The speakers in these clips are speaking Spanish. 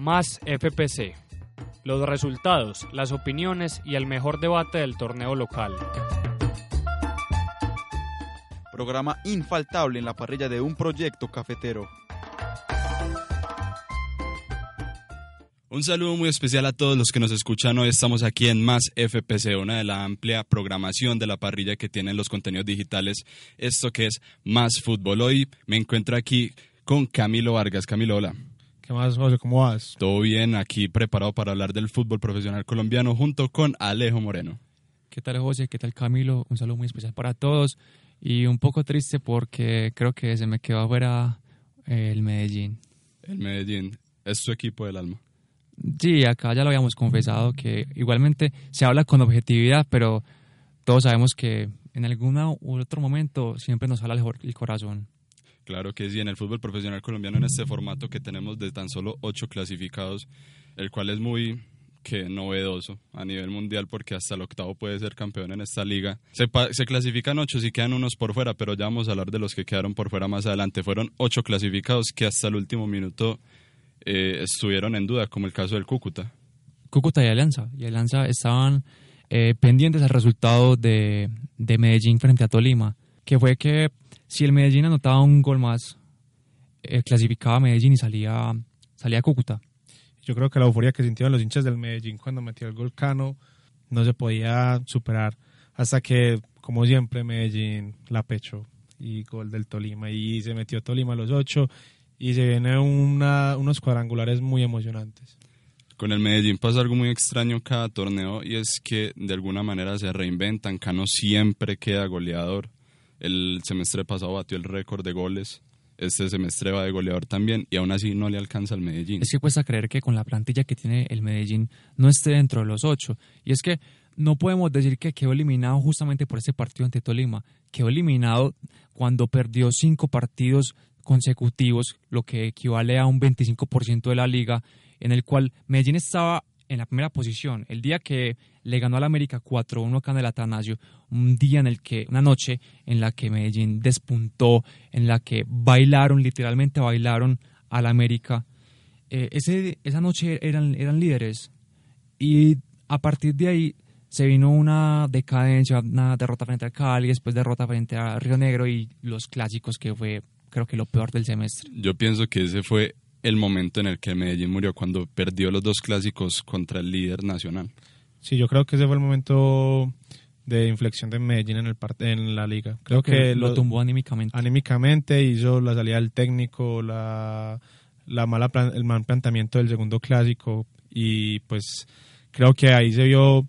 Más FPC. Los resultados, las opiniones y el mejor debate del torneo local. Programa infaltable en la parrilla de un proyecto cafetero. Un saludo muy especial a todos los que nos escuchan hoy. Estamos aquí en Más FPC, una de la amplia programación de la parrilla que tienen los contenidos digitales. Esto que es Más Fútbol. Hoy me encuentro aquí con Camilo Vargas. Camilo, hola. ¿Qué más, José? ¿Cómo vas? Todo bien, aquí preparado para hablar del fútbol profesional colombiano junto con Alejo Moreno. ¿Qué tal, José? ¿Qué tal, Camilo? Un saludo muy especial para todos y un poco triste porque creo que se me quedó afuera eh, el Medellín. El Medellín es su equipo del alma. Sí, acá ya lo habíamos confesado que igualmente se habla con objetividad, pero todos sabemos que en algún u otro momento siempre nos habla el corazón. Claro que sí, en el fútbol profesional colombiano, en este formato que tenemos de tan solo ocho clasificados, el cual es muy que novedoso a nivel mundial porque hasta el octavo puede ser campeón en esta liga. Se, clasifican ocho y quedan unos por fuera, pero ya vamos a hablar de los que quedaron por fuera más adelante. Fueron ocho clasificados que hasta el último minuto eh, estuvieron en duda, como el caso del Cúcuta. Cúcuta y Alianza. Y Alianza estaban eh, pendientes al resultado de, de Medellín frente a Tolima, que fue que si el Medellín anotaba un gol más, eh, clasificaba a Medellín y salía, salía a Cúcuta. Yo creo que la euforia que sintieron los hinchas del Medellín cuando metió el gol Cano no se podía superar hasta que, como siempre, Medellín la pechó y gol del Tolima y se metió Tolima a los ocho y se vienen unos cuadrangulares muy emocionantes. Con el Medellín pasa algo muy extraño cada torneo y es que de alguna manera se reinventan. Cano siempre queda goleador. El semestre pasado batió el récord de goles. Este semestre va de goleador también y aún así no le alcanza al Medellín. Es que cuesta creer que con la plantilla que tiene el Medellín no esté dentro de los ocho. Y es que no podemos decir que quedó eliminado justamente por ese partido ante Tolima. Quedó eliminado cuando perdió cinco partidos consecutivos, lo que equivale a un 25% de la liga, en el cual Medellín estaba en la primera posición. El día que le ganó al América 4-1 acá en el Atanasio, un día en el que, una noche en la que Medellín despuntó, en la que bailaron, literalmente bailaron al América. Eh, esa noche eran, eran líderes y a partir de ahí se vino una decadencia, una derrota frente al Cali, después derrota frente a Río Negro y los clásicos que fue creo que lo peor del semestre. Yo pienso que ese fue el momento en el que Medellín murió, cuando perdió los dos clásicos contra el líder nacional. Sí, yo creo que ese fue el momento de inflexión de Medellín en, el en la liga. Creo, que, lo, tumbó anímicamente. Anímicamente hizo la salida del técnico, la, la mala el mal planteamiento del segundo clásico y pues creo que ahí se vio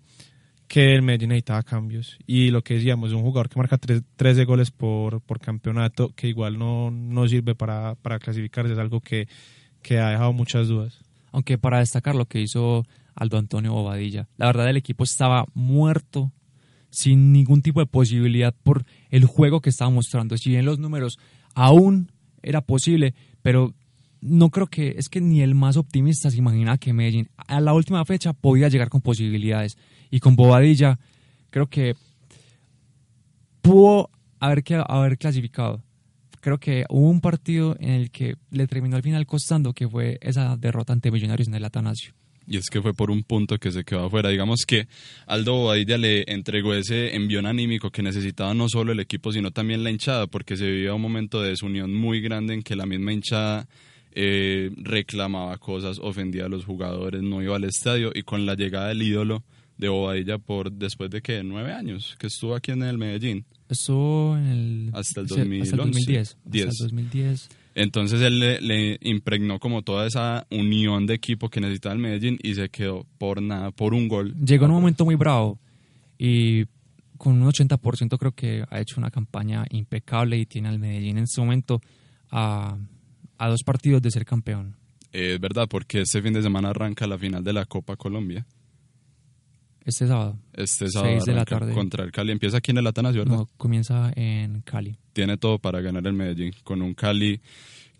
que el Medellín necesitaba cambios. Y lo que decíamos, un jugador que marca 13 goles por, por campeonato, que igual no, no sirve para, para clasificarse, es algo que, que ha dejado muchas dudas. Aunque para destacar lo que hizo Aldo Antonio Bobadilla, la verdad el equipo estaba muerto, sin ningún tipo de posibilidad por el juego que estaba mostrando. Si bien los números aún era posible, pero no creo que es que ni el más optimista se imagina que Medellín a la última fecha podía llegar con posibilidades y con Bobadilla creo que pudo haber, haber clasificado. Creo que hubo un partido en el que le terminó al final costando, que fue esa derrota ante Millonarios en el Atanasio. Y es que fue por un punto que se quedó afuera. Digamos que Aldo Bobadilla le entregó ese envión anímico que necesitaba no solo el equipo, sino también la hinchada, porque se vivía un momento de desunión muy grande en que la misma hinchada eh, reclamaba cosas, ofendía a los jugadores, no iba al estadio y con la llegada del ídolo de Bobadilla por después de que nueve años que estuvo aquí en el Medellín. Estuvo en el hasta el, 2010. 2010. Entonces él le, impregnó como toda esa unión de equipo que necesitaba el Medellín y se quedó por nada, por un gol. Llegó en un momento muy bravo y con un 80% creo que ha hecho una campaña impecable y tiene al Medellín en este momento a, a dos partidos de ser campeón. Es verdad, porque este fin de semana arranca la final de la Copa Colombia. Este sábado. Este sábado Seis de la tarde. contra el Cali. Empieza aquí en el Atanasio, ¿verdad? No, comienza en Cali. Tiene todo para ganar el Medellín con un Cali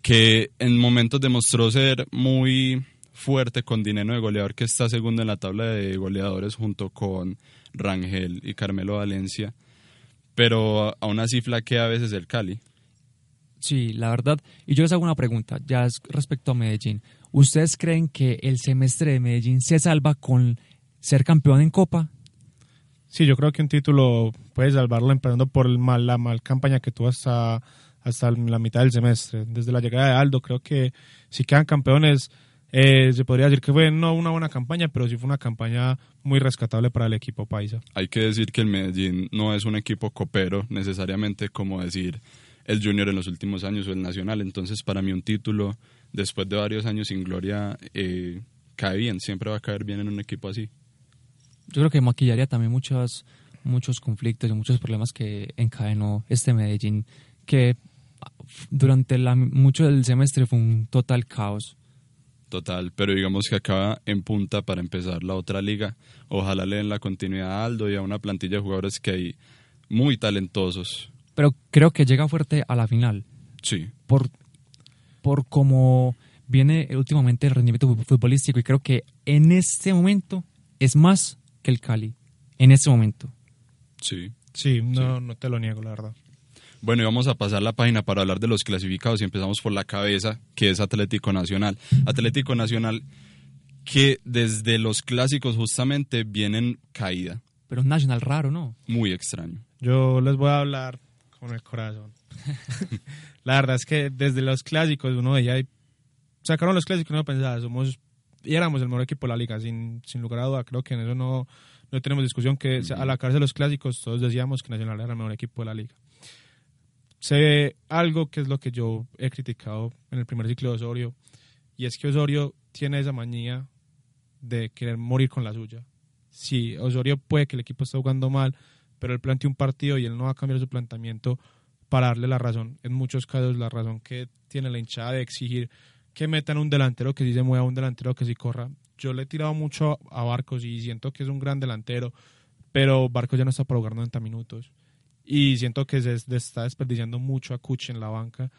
que en momentos demostró ser muy fuerte con dinero de goleador que está segundo en la tabla de goleadores junto con Rangel y Carmelo Valencia. Pero aún así flaquea a veces el Cali. Sí, la verdad. Y yo les hago una pregunta, ya es respecto a Medellín. ¿Ustedes creen que el semestre de Medellín se salva con ser campeón en Copa? Sí, yo creo que un título puede salvarlo empezando por el mal, la mal campaña que tuvo hasta, hasta la mitad del semestre. Desde la llegada de Aldo, creo que si quedan campeones, eh, se podría decir que fue no una buena campaña, pero sí fue una campaña muy rescatable para el equipo paisa. Hay que decir que el Medellín no es un equipo copero necesariamente como decir el Junior en los últimos años o el Nacional. Entonces, para mí un título después de varios años sin gloria eh, cae bien, siempre va a caer bien en un equipo así. Yo creo que maquillaría también muchos, muchos conflictos y muchos problemas que encadenó este Medellín, que durante la, mucho del semestre fue un total caos. Total, pero digamos que acaba en punta para empezar la otra liga. Ojalá le den la continuidad a Aldo y a una plantilla de jugadores que hay muy talentosos. Pero creo que llega fuerte a la final. Sí. Por, por cómo viene últimamente el rendimiento futbolístico y creo que en este momento es más que el Cali. En este momento. Sí. Sí, no, no te lo niego, la verdad. Bueno, y vamos a pasar la página para hablar de los clasificados y empezamos por la cabeza, que es Atlético Nacional. Atlético Nacional que desde los clásicos justamente vienen caída. Pero es Nacional raro, ¿no? Muy extraño. Yo les voy a hablar con el corazón. la verdad es que desde los clásicos uno veía y sacaron los clásicos y uno pensaba, somos y éramos el mejor equipo de la liga, sin, sin lugar a duda. Creo que en eso no, no tenemos discusión, que a la cárcel de los clásicos todos decíamos que Nacional era el mejor equipo de la liga. Se ve algo que es lo que yo he criticado en el primer ciclo de Osorio, y es que Osorio tiene esa manía de querer morir con la suya. Sí, Osorio puede que el equipo esté jugando mal, pero él plantea un partido y él no va a cambiar su planteamiento para darle la razón. En muchos casos, la razón que tiene la hinchada de exigir que metan un delantero que sí se mueva, un delantero que sí corra. Yo le he tirado mucho a Barcos y siento que es un gran delantero, pero Barcos ya no está para jugar 90 minutos. Y siento que se está desperdiciando mucho a Kuch en la banca.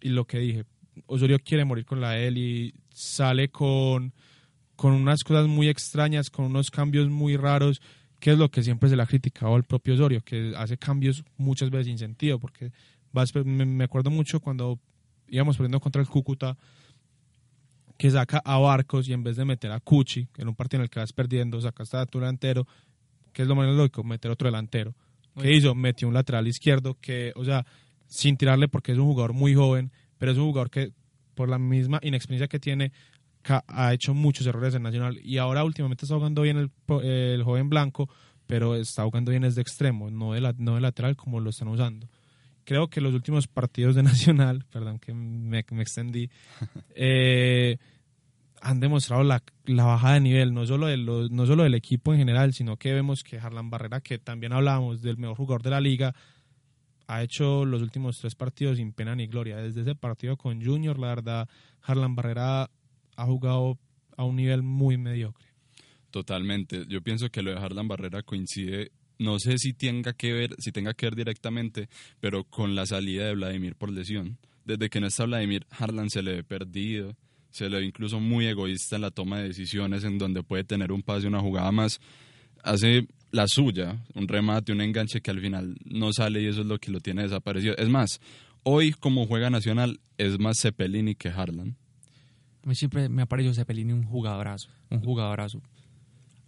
Y lo que dije, Osorio quiere morir con la él y sale con, con unas cosas muy extrañas, con unos cambios muy raros, que es lo que siempre se le ha criticado al propio Osorio, que hace cambios muchas veces sin sentido, porque me acuerdo mucho cuando íbamos perdiendo contra el Cúcuta, que saca a Barcos y en vez de meter a Cuchi, en un partido en el que vas perdiendo, sacaste a tu delantero, que es lo más lógico, meter otro delantero. ¿Qué hizo? Metió un lateral izquierdo que, o sea, sin tirarle porque es un jugador muy joven, pero es un jugador que por la misma inexperiencia que tiene ha hecho muchos errores en Nacional y ahora últimamente está jugando bien el joven blanco, pero está jugando bien desde extremo, no de, la- no de lateral como lo están usando. Creo que los últimos partidos de Nacional, perdón que me, me extendí, eh, han demostrado la, la baja de nivel, no solo, de los- no solo del equipo en general, sino que vemos que Harlan Barrera, que también hablábamos del mejor jugador de la liga, ha hecho los últimos tres partidos sin pena ni gloria. Desde ese partido con Junior, la verdad, Harlan Barrera ha jugado a un nivel muy mediocre. Totalmente. Yo pienso que lo de Harlan Barrera coincide, no sé si tenga que ver, si tenga que ver directamente, pero con la salida de Vladimir por lesión. Desde que no está Vladimir, Harlan se le ve perdido, se le ve incluso muy egoísta en la toma de decisiones, en donde puede tener un pase, una jugada más, hace la suya, un remate, un enganche que al final no sale y eso es lo que lo tiene desaparecido. Es más, hoy como juega Nacional es más Cepelini que Harlan. A mí siempre me ha parecido Cepelini un jugadorazo, un jugadorazo.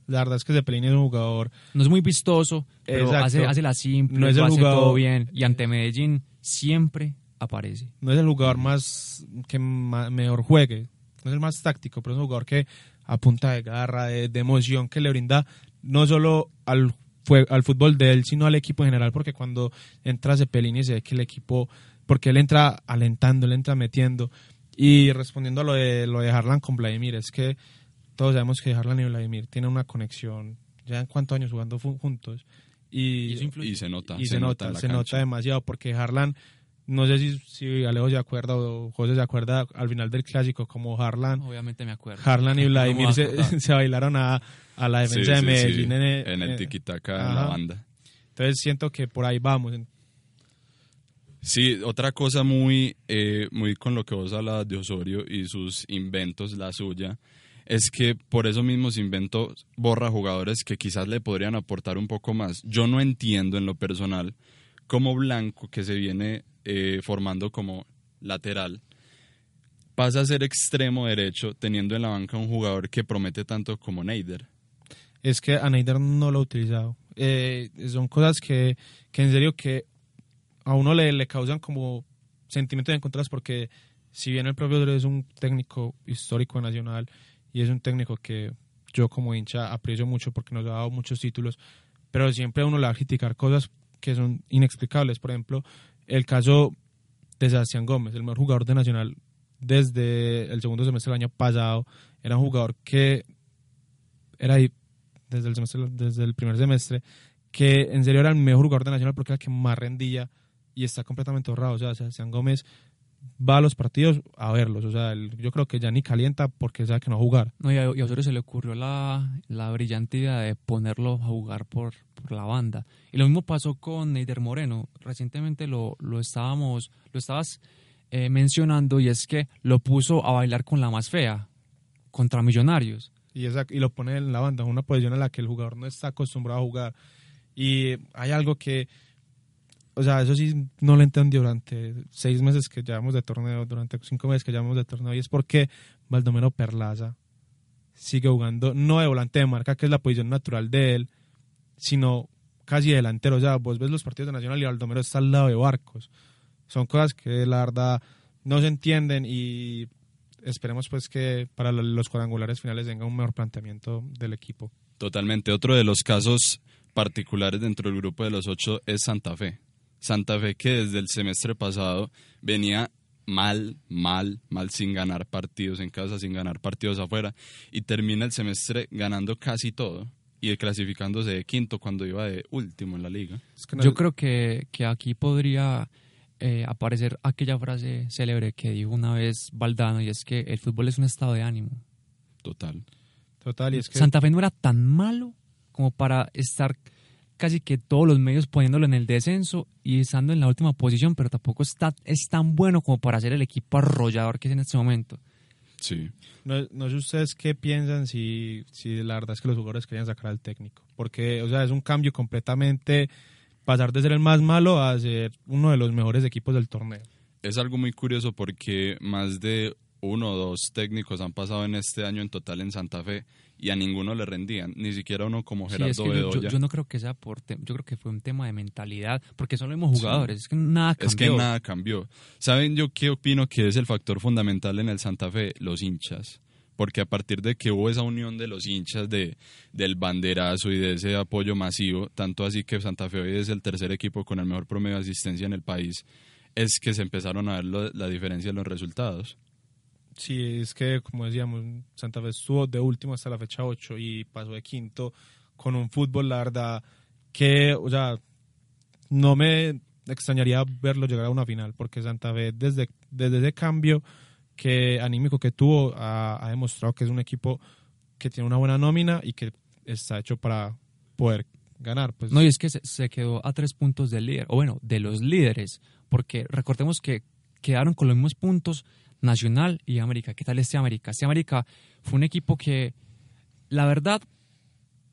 La verdad es que Cepelini es un jugador No es muy vistoso, pero Exacto. hace, hace la simple, No es el hace jugador- todo bien. Y ante Medellín siempre aparece. no es el jugador más que mejor juegue, no es el más táctico, pero es un jugador que a punta de garra, de, de emoción que le brinda no solo al, fue- al fútbol de él, sino al equipo en general, porque cuando entra Cepelini se ve que el equipo, porque él entra alentando, él entra metiendo. Y respondiendo a lo de, lo de Harlan con Vladimir, es que todos sabemos que Harlan y Vladimir tienen una conexión, ya en cuántos años jugando juntos, Y, se nota. y se, nota, se cancha. nota demasiado porque Harlan, no sé si, si Alejo se acuerda o José se acuerda al final del clásico como Harlan, Obviamente me acuerdo. Harlan y No Vladimir se, bailaron a, a la defensa sí, de sí, Medellín en, el- en el tiquitaca en la banda. Entonces siento que por ahí vamos. Sí, otra cosa muy, eh, muy con lo que vos hablabas de Osorio y sus inventos, la suya, es que por esos mismos inventos borra jugadores que quizás le podrían aportar un poco más. Yo no entiendo en lo personal cómo Blanco, que se viene eh, formando como lateral, pasa a ser extremo derecho teniendo en la banca un jugador que promete tanto como Neider. Es que a Neider no lo ha utilizado. Eh, son cosas que, que en serio que a uno le, le causan como sentimientos encontrados porque si bien el propio es un técnico histórico nacional y es un técnico que yo como hincha aprecio mucho porque nos ha dado muchos títulos, pero siempre a uno le va a criticar cosas que son inexplicables. Por ejemplo, el caso de Sebastián Gómez, el mejor jugador de Nacional desde el segundo semestre del año pasado, era un jugador que era ahí desde el, semestre, desde el primer semestre, que en serio era el mejor jugador de Nacional porque era el que más rendía y está completamente ahorrado. O sea, Sebastián Gómez va a los partidos a verlos. O sea, yo creo que ya ni calienta porque sabe que no va a jugar. No, y a, y a Osorio se le ocurrió la, la brillante idea de ponerlo a jugar por, por la banda. Y lo mismo pasó con Neider Moreno. Recientemente lo, lo estábamos, lo estabas eh, mencionando y es que lo puso a bailar con la más fea, contra Millonarios. Y, esa, y lo pone en la banda, una posición en la que el jugador no está acostumbrado a jugar. Y hay algo que, o sea, eso sí no lo entendí durante seis meses que llevamos de torneo, durante cinco meses que llevamos de torneo, y es porque Baldomero Perlaza sigue jugando, no de volante de marca, que es la posición natural de él, sino casi delantero. O sea, vos ves los partidos de Nacional y Baldomero está al lado de Barcos. Son cosas que la verdad no se entienden y esperemos pues que para lo- los cuadrangulares finales venga un mejor planteamiento del equipo. Totalmente. Otro de los casos particulares dentro del grupo de los ocho es Santa Fe. Santa Fe que desde el semestre pasado venía mal, mal, mal sin ganar partidos en casa, sin ganar partidos afuera y termina el semestre ganando casi todo y clasificándose de quinto cuando iba de último en la liga. Es que no- Yo creo que, que aquí podría eh, aparecer aquella frase célebre que dijo una vez Valdano y es que el fútbol es un estado de ánimo. Total. Total, y es que Santa Fe no era tan malo como para estar casi que todos los medios poniéndolo en el descenso y estando en la última posición, pero tampoco está, es tan bueno como para ser el equipo arrollador que es en este momento. Sí. no, no sé ustedes qué piensan si, si la verdad es que los jugadores querían sacar al técnico. Porque, o sea, es un cambio completamente pasar de ser el más malo a ser uno de los mejores equipos del torneo. Es algo muy curioso porque más de uno o dos técnicos han pasado en este año en total en Santa Fe y a ninguno le rendían, ni siquiera uno como Sí, Gerardo es que yo, yo- Bedoya. yo no creo que sea por yo creo que fue un tema de mentalidad, porque son los mismos jugadores, es que nada cambió. Es que nada cambió. ¿Saben yo qué opino que es el factor fundamental en el Santa Fe? Los hinchas. Porque a partir de que hubo esa unión de los hinchas de, del banderazo y de ese apoyo masivo, tanto así que Santa Fe hoy es el tercer equipo con el mejor promedio de asistencia en el país, es que se empezaron a ver lo- la diferencia en los resultados. Sí, es que, como decíamos, Santa Fe estuvo de último hasta la fecha 8 y pasó de quinto con un fútbol, la verdad, que, o sea, no me extrañaría verlo llegar a una final, porque Santa Fe, desde, desde ese cambio que anímico que tuvo, ha, ha demostrado que es un equipo que tiene una buena nómina y que está hecho para poder ganar. Pues, No, y es que se, se quedó a tres puntos del líder, o bueno, de los líderes, porque recordemos que quedaron con los mismos puntos Nacional y América. ¿Qué tal este América? Este América fue un equipo que, la verdad,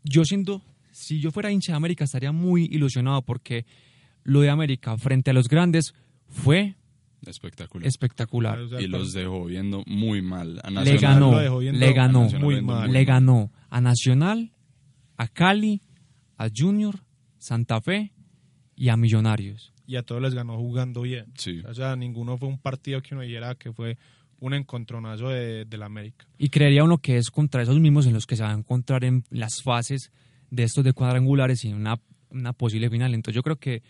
yo siendo, si yo fuera hincha de América estaría muy ilusionado porque lo de América frente a los grandes fue Espectacular. espectacular. o sea, y los dejó viendo muy mal. A Le Nacional. ganó, lo dejó viendo le ganó, muy mal. muy le ganó a Nacional, a Cali, a Junior, Santa Fe y a Millonarios. Y a todos les ganó jugando bien. Sí. O sea, ninguno fue un partido que uno dijera que fue un encontronazo de, del América. Y creería uno que es contra esos mismos en los que se va a encontrar en las fases de estos de cuadrangulares y en una, una posible final. Entonces yo creo que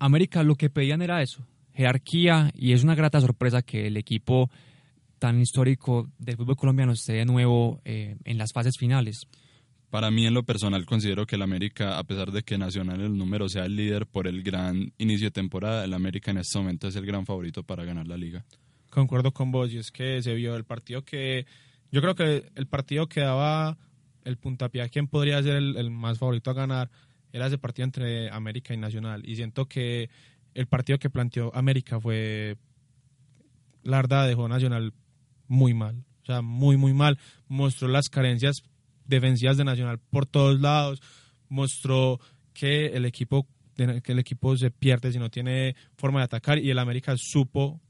América lo que pedían era eso, jerarquía, y es una grata sorpresa que el equipo tan histórico del fútbol colombiano esté de nuevo eh, en las fases finales. Para mí, en lo personal, considero que el América, a pesar de que Nacional el número sea el líder por el gran inicio de temporada, el América en este momento es el gran favorito para ganar la liga. Concuerdo con vos, y es que se vio el partido que. Yo creo que el partido que daba el puntapié a quién podría ser el, el más favorito a ganar era ese partido entre América y Nacional. Y siento que el partido que planteó América fue. La verdad, dejó Nacional muy mal. O sea, muy, muy mal. Mostró las carencias defensivas de Nacional por todos lados. Mostró que el equipo que el equipo se pierde si no tiene forma de atacar y el América supo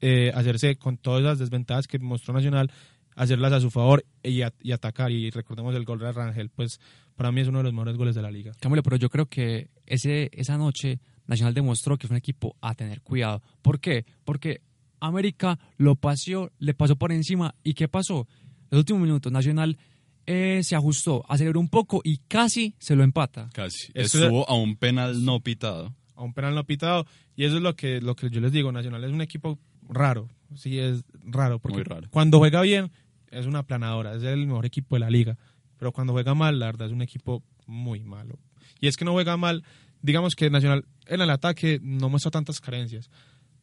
eh, hacerse con todas las desventajas que mostró Nacional, hacerlas a su favor y, a- y atacar. Y recordemos el gol de Rangel, pues para mí es uno de los mejores goles de la liga. Camilo, pero yo creo que ese, esa noche Nacional demostró que es un equipo a tener cuidado. ¿Por qué? Porque América lo paseó, le pasó por encima. ¿Y qué pasó? Los últimos minutos, Nacional eh, se ajustó, aceleró un poco y casi se lo empata. Casi. Eso- Estuvo a un penal no pitado. A un penal no pitado. Y eso es lo que, lo que yo les digo, Nacional es un equipo raro. Sí, es raro. Porque Muy raro. cuando juega bien es una planadora, es el mejor equipo de la liga. Pero cuando juega mal, la verdad es un equipo muy malo. Y es que no juega mal, digamos que Nacional en el ataque no muestra tantas carencias.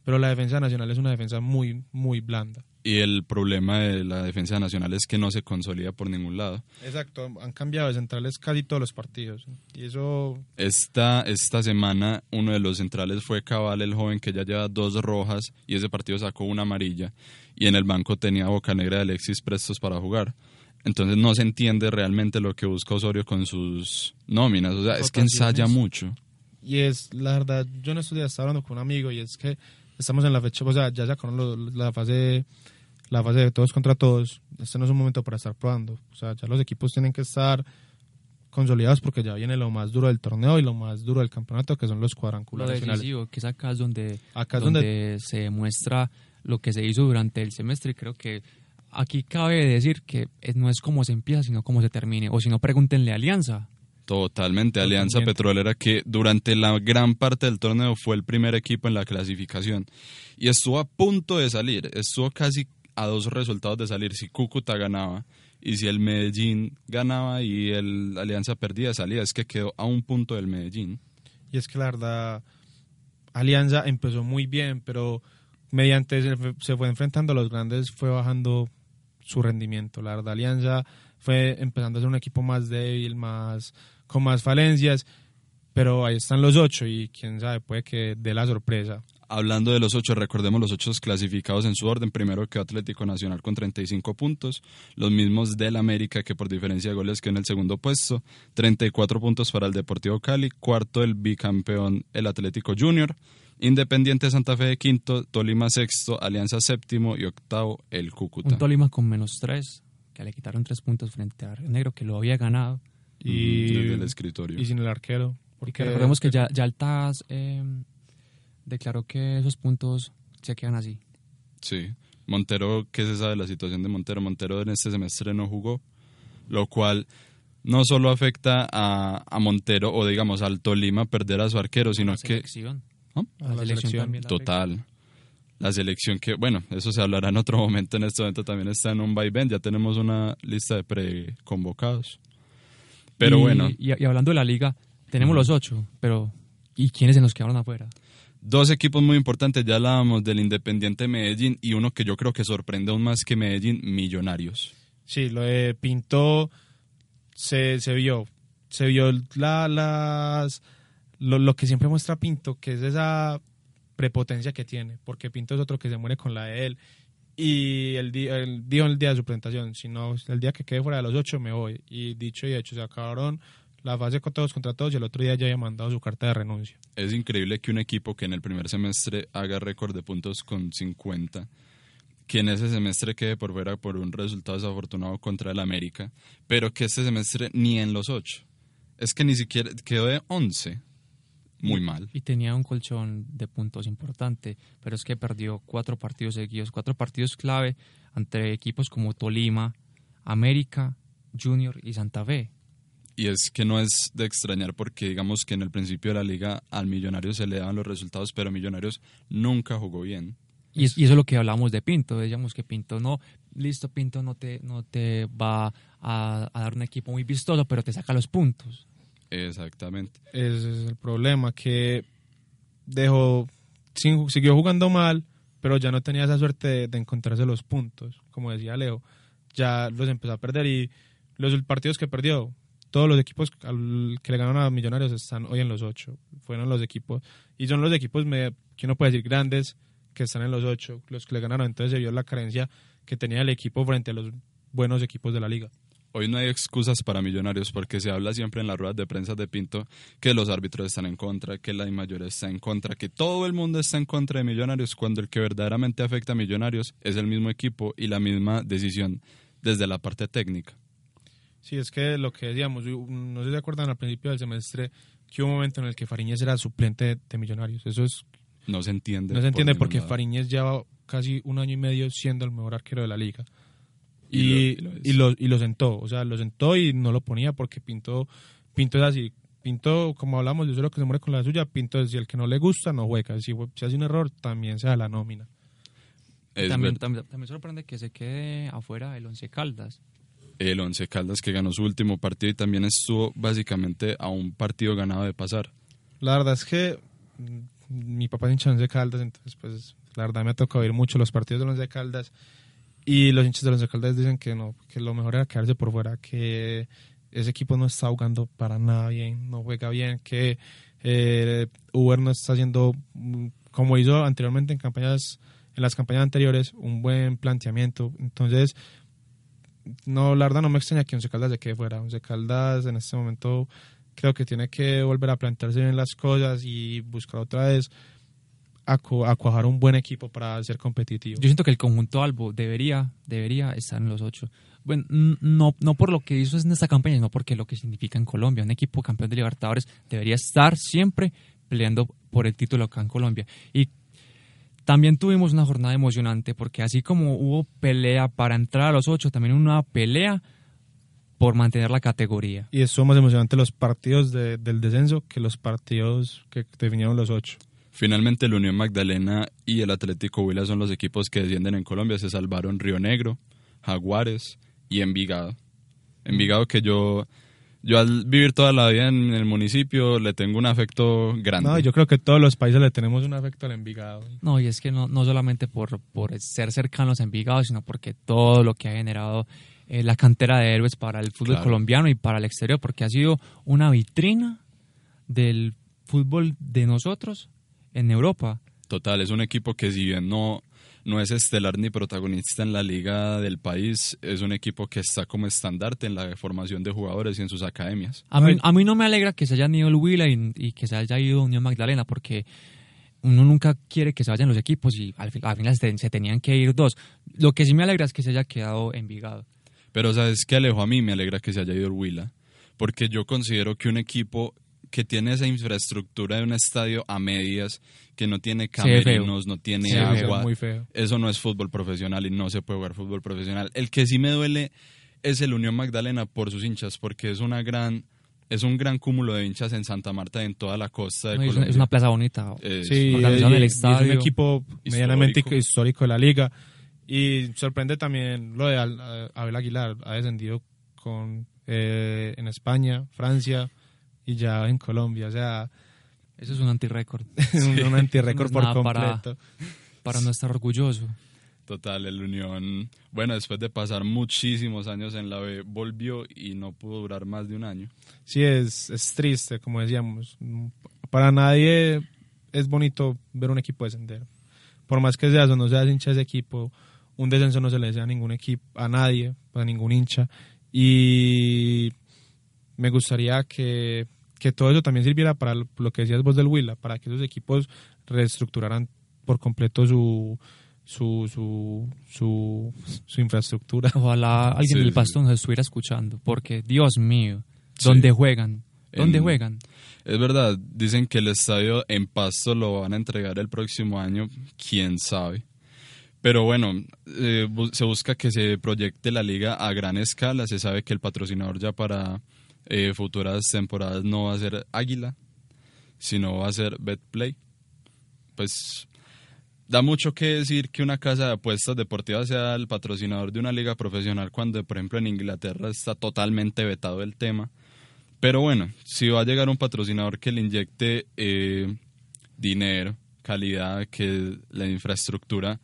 Pero la defensa nacional es una defensa muy, muy blanda. Y el problema de la defensa nacional es que no se consolida por ningún lado. Exacto, han cambiado de centrales casi todos los partidos. Y eso Esta, esta semana uno de los centrales fue Cabal, el joven que ya lleva dos rojas y ese partido sacó una amarilla y en el banco tenía Boca Negra de Alexis prestos para jugar. Entonces no se entiende realmente lo que busca Osorio con sus nóminas. O sea, es que ensaya mucho. Y es, la verdad, yo no estoy estaba hablando con un amigo y es que estamos en la fecha, o sea, ya sacaron lo- la fase la fase de todos contra todos. Este no es un momento para estar probando. O sea, ya los equipos tienen que estar consolidados porque ya viene lo más duro del torneo y lo más duro del campeonato, que son los Lo cuadrangulares finales. decisivo, que es acá es donde, Acá es donde, donde se demuestra lo que se hizo durante el semestre. y Creo que aquí cabe decir que no es como se empieza, sino como se termine. O si no, pregúntenle a Alianza. Totalmente. Alianza Totalmente. Petrolera que durante la gran parte del torneo fue el primer equipo en la clasificación y estuvo a punto de salir. Estuvo casi a dos resultados de salir. Si Cúcuta ganaba y si el Medellín ganaba y el Alianza perdía, salía. Es que quedó a un punto del Medellín. Y es que la verdad, Alianza empezó muy bien, pero mediante se fue, se fue enfrentando a los grandes, fue bajando su rendimiento. La verdad, Alianza fue empezando a ser un equipo más débil, más con más falencias, pero ahí están los ocho y quién sabe, puede que dé la sorpresa. Hablando de los ocho, recordemos los ocho clasificados en su orden. Primero quedó Atlético Nacional con 35 puntos, los mismos del América que por diferencia de goles quedó en el segundo puesto, 34 puntos para el Deportivo Cali, cuarto el bicampeón el Atlético Junior, Independiente Santa Fe de quinto, Tolima sexto, Alianza séptimo y octavo el Cúcuta. Un Tolima con menos tres, que le quitaron tres puntos frente a Río Negro, que lo había ganado. Y, desde el escritorio. y sin el arquero. Y Porque que recordemos que ya, ya Altaz eh, declaró que esos puntos se quedan así. Sí. Montero, ¿qué se sabe de la situación de Montero? Montero en este semestre no jugó, lo cual no solo afecta a, a Montero o digamos al Tolima perder a su arquero, sino la que. ¿Ah? A la selección. también la total la selección que bueno eso se hablará en otro momento en este momento también está en un vaivén ya tenemos una lista de preconvocados pero Y- bueno Y, y hablando de la liga, tenemos los ocho, pero ¿y quiénes se nos quedaron afuera? dos equipos muy importantes ya hablábamos del Independiente Medellín y uno que yo creo que sorprende aún más que Medellín Millonarios Sí, lo de Pinto se, se vio. Se vio la, las, lo, lo que siempre muestra Pinto, que es esa prepotencia que tiene, porque Pinto es otro que se muere con la de él. Y día, el, dijo el día de su presentación, si no, el día que quede fuera de los ocho me voy. Y dicho y hecho, se acabaron la fase con todos contra todos y el otro día ya había mandado su carta de renuncia. Es increíble que un equipo que en el primer semestre haga récord de puntos con 50, que en ese semestre quede por fuera por un resultado desafortunado contra el América, pero que este semestre ni en los 8. Es que ni siquiera quedó de 11. Muy mal. Y tenía un colchón de puntos importante, pero es que perdió cuatro partidos seguidos, cuatro partidos clave entre equipos como Tolima, América, Junior y Santa Fe. Y es que no es de extrañar porque digamos que en el principio de la liga al Millonarios se le daban los resultados, pero Millonarios nunca jugó bien. Y, es- y eso es lo que hablábamos de Pinto, decíamos que Pinto no, listo, Pinto no te, no te va a, a dar un equipo muy vistoso, pero te saca los puntos. Exactamente. Ese es el problema, que dejó, siguió jugando mal, pero ya no tenía esa suerte de, encontrarse los puntos, como decía Leo. Ya los empezó a perder y los partidos que perdió, todos los equipos que le ganaron a Millonarios están hoy en los ocho. Fueron los equipos, y son los equipos que uno puede decir grandes que están en los ocho, los que le ganaron. Entonces se vio la carencia que tenía el equipo frente a los buenos equipos de la liga. Hoy no hay excusas para millonarios porque se habla siempre en las ruedas de prensa de Pinto que los árbitros están en contra, que la mayor está en contra, que todo el mundo está en contra de millonarios cuando el que verdaderamente afecta a millonarios es el mismo equipo y la misma decisión desde la parte técnica. Sí, es que lo que decíamos, no sé si se acuerdan al principio del semestre que hubo un momento en el que Fariñez era suplente de Millonarios. Eso es, No se entiende. no se entiende porque. Fariñez lleva casi un año y medio siendo el mejor arquero de la liga. Y Y, lo- y lo y lo, sentó, o sea, lo sentó y no lo ponía porque Pinto, Pinto es así. Pinto, como hablamos, yo sé lo que se muere con la suya. Pinto es si el que no le gusta, no juega. Si, si hace un error, también se da la nómina. También, también, también sorprende que se quede afuera el Once Caldas. el Once Caldas que ganó su último partido y también estuvo básicamente a un partido ganado de pasar. La verdad es que mm, mi papá es hincha de Once Caldas, entonces pues la verdad me ha tocado ver mucho los partidos de Once Caldas y los hinchas de Once Caldas dicen que no, que lo mejor era quedarse por fuera, que ese equipo no está jugando para nada bien, no juega bien, que eh, Uber no está haciendo mm, como hizo anteriormente en campañas en las campañas anteriores un buen planteamiento, entonces no, la verdad no me extraña que Once Caldas se quede fuera. Once Caldas en este momento creo que tiene que volver a plantearse bien las cosas y buscar otra vez a, cu- a cuajar un buen equipo para ser competitivo. Yo siento que el conjunto Albo debería, debería estar en los ocho. Bueno, no, no por lo que hizo en esta campaña, sino porque lo que significa en Colombia. Un equipo campeón de Libertadores debería estar siempre peleando por el título acá en Colombia. Y también tuvimos una jornada emocionante, porque así como hubo pelea para entrar a los ocho, también una pelea por mantener la categoría. Y estuvo más emocionante los partidos de- del descenso que los partidos que definieron los ocho. Finalmente el Unión Magdalena y el Atlético Huila son los equipos que descienden en Colombia. Se salvaron Río Negro, Jaguares y Envigado. Envigado que yo, yo al vivir toda la vida en el municipio le tengo un afecto grande. No, yo creo que todos los países le tenemos un afecto al Envigado. No, y es que no, no solamente por, por ser cercanos a Envigado, sino porque todo lo que ha generado eh, la cantera de héroes para el fútbol Claro. colombiano y para el exterior, porque ha sido una vitrina del fútbol de nosotros en Europa. Total, es un equipo que si bien no, no es estelar ni protagonista en la liga del país, es un equipo que está como estandarte en la formación de jugadores y en sus academias. A mí, Ay. a mí no me alegra que se hayan ido el Huila y, y que se haya ido Unión Magdalena, porque uno nunca quiere que se vayan los equipos y al, fin- al final se, se tenían que ir dos. Lo que sí me alegra es que se haya quedado Envigado. Pero ¿sabes qué, Alejo? A mí me alegra que se haya ido el Huila, porque yo considero que un equipo que tiene esa infraestructura de un estadio a medias, que no tiene camerinos, no tiene feo, agua, muy feo. eso no es fútbol profesional y no se puede jugar fútbol profesional. El que sí me duele es el Unión Magdalena por sus hinchas, porque es una gran es un gran cúmulo de hinchas en Santa Marta y en toda la costa de No, Colombia. es una plaza bonita. Es- Sí, y- el y es estadio. un equipo medianamente Histórico. de la liga. Y sorprende también lo de Al- a- Abel Aguilar. Ha descendido con eh, en España, Francia y ya en Colombia. O sea, Eso es un antirécord. un, un es por nada para- completo. Para no estar orgulloso. Total, el Unión, bueno, después de pasar muchísimos años en la B, volvió y no pudo durar más de un año. Sí, es, es triste, como decíamos. Para nadie es bonito ver un equipo descender. Por más que seas o no seas hincha de ese equipo, un descenso no se le desea a ningún equipo, a nadie, a ningún hincha. Y me gustaría que, que todo eso también sirviera para lo que decías vos del Huila, para que esos equipos reestructuraran por completo su su, su, su, su infraestructura. Ojalá alguien Sí, del sí. Pasto nos estuviera escuchando, porque Dios mío, ¿dónde Sí. juegan? ¿Dónde En- juegan? Es verdad, dicen que el estadio en Pasto lo van a entregar el próximo año, quién sabe. Pero bueno, eh, bu- se busca que se proyecte la liga a gran escala. Se sabe que el patrocinador ya para eh, futuras temporadas no va a ser Águila, sino va a ser Betplay. Pues da mucho que decir que una casa de apuestas deportivas sea el patrocinador de una liga profesional cuando, por ejemplo, en Inglaterra está totalmente vetado el tema. Pero bueno, si va a llegar un patrocinador que le inyecte eh, dinero, calidad, que la infraestructura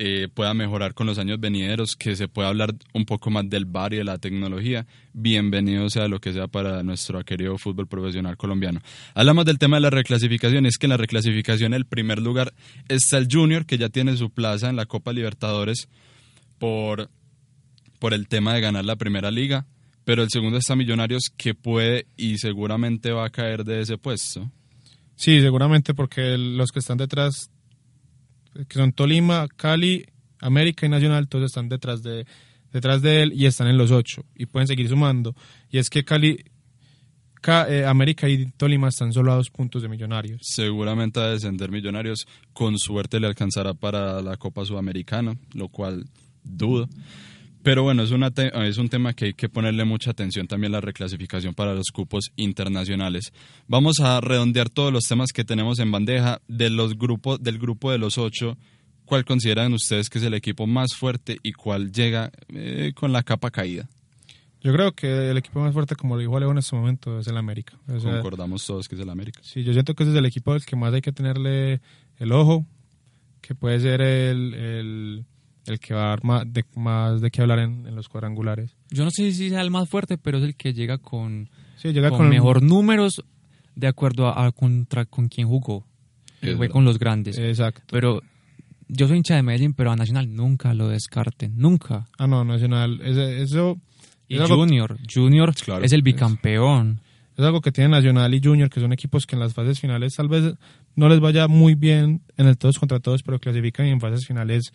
eh, pueda mejorar con los años venideros, que se pueda hablar un poco más del bar y de la tecnología, bienvenido sea lo que sea para nuestro querido fútbol profesional colombiano. Hablamos del tema de la reclasificación, es que en la reclasificación el primer lugar está el Junior, que ya tiene su plaza en la Copa Libertadores por, por el tema de ganar la primera liga, pero el segundo está Millonarios, que puede y seguramente va a caer de ese puesto. Sí, seguramente porque los que están detrás que son Tolima, Cali, América y Nacional, todos están detrás de, detrás de él y están en los ocho y pueden seguir sumando. Y es que Cali, eh, América y Tolima están solo a dos puntos de Millonarios. Seguramente a descender Millonarios, con suerte le alcanzará para la Copa Sudamericana, lo cual dudo. Pero bueno, es, una es un tema que hay que ponerle mucha atención también la reclasificación para los cupos internacionales. Vamos a redondear todos los temas que tenemos en bandeja de los grupos, del grupo de los ocho. ¿Cuál consideran ustedes que es el equipo más fuerte y cuál llega eh, con la capa caída? Yo creo que el equipo más fuerte, como lo dijo Alejo en este momento, es el América. Concordamos todos que es el América. Sí, yo siento que ese es el equipo al que más hay que tenerle el ojo, que puede ser el el que va a dar más de, más de qué hablar en, los cuadrangulares. Yo no sé si sea el más fuerte, pero es el que llega con, llega con, mejor números de acuerdo a, contra con quién jugó. Fue con los grandes. Exacto. Pero yo soy hincha de Medellín, pero a Nacional nunca lo descarten, nunca. Ah, no, Nacional, eso... Y Junior, Junior es el bicampeón. Es, es algo que tiene Nacional y Junior, que son equipos que en las fases finales tal vez no les vaya muy bien en el todos contra todos, pero clasifican y en fases finales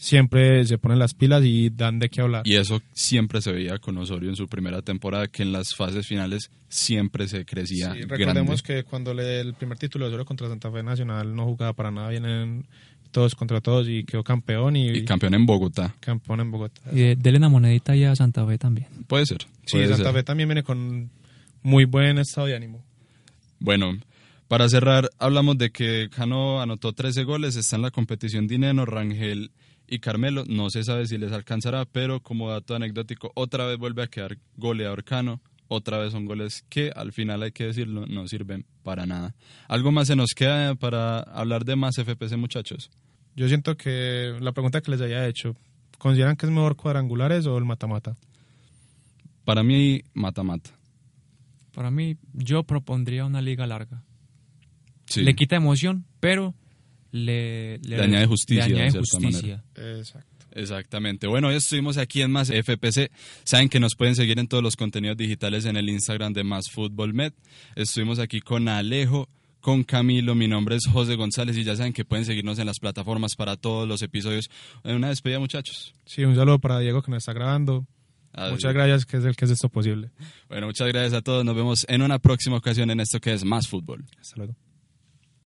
siempre se ponen las pilas y dan de qué hablar. Y eso siempre se veía con Osorio en su primera temporada, que en las fases finales siempre se crecía. Sí, recordemos que cuando le el primer título de Osorio contra Santa Fe Nacional no jugaba para nada bien en todos contra todos y quedó campeón. Y, campeón en Bogotá. Campeón en Bogotá. Y de, una monedita ya a Santa Fe también. Puede ser. sí, Santa Fe también viene con muy buen estado de ánimo. Bueno, para cerrar, hablamos de que Cano anotó 13 goles, está en la competición Dineno, Rangel y Carmelo. No se sabe si les alcanzará, pero como dato anecdótico, otra vez vuelve a quedar goleador Cano. Otra vez son goles que al final hay que decirlo, no sirven para nada. ¿Algo más se nos queda para hablar de más FPC, muchachos? Yo siento que la pregunta que les había hecho, ¿consideran que es mejor cuadrangulares o el mata-mata? Para mí, mata-mata. Para mí, yo propondría una liga larga. Le quita emoción, pero le, le, añade justicia. justicia. Exacto. Exactamente. Bueno, hoy estuvimos aquí en Más FPC. Saben que nos pueden seguir en todos los contenidos digitales en el Instagram de Más Fútbol Med. Estuvimos aquí con Alejo, con Camilo. Mi nombre es José González y ya saben que pueden seguirnos en las plataformas para todos los episodios. Una despedida, muchachos. Sí, un saludo para Diego que nos está grabando. Muchas gracias, que es el que es esto posible. Bueno, muchas gracias a todos. Nos vemos en una próxima ocasión en esto que es Más Fútbol. Hasta luego.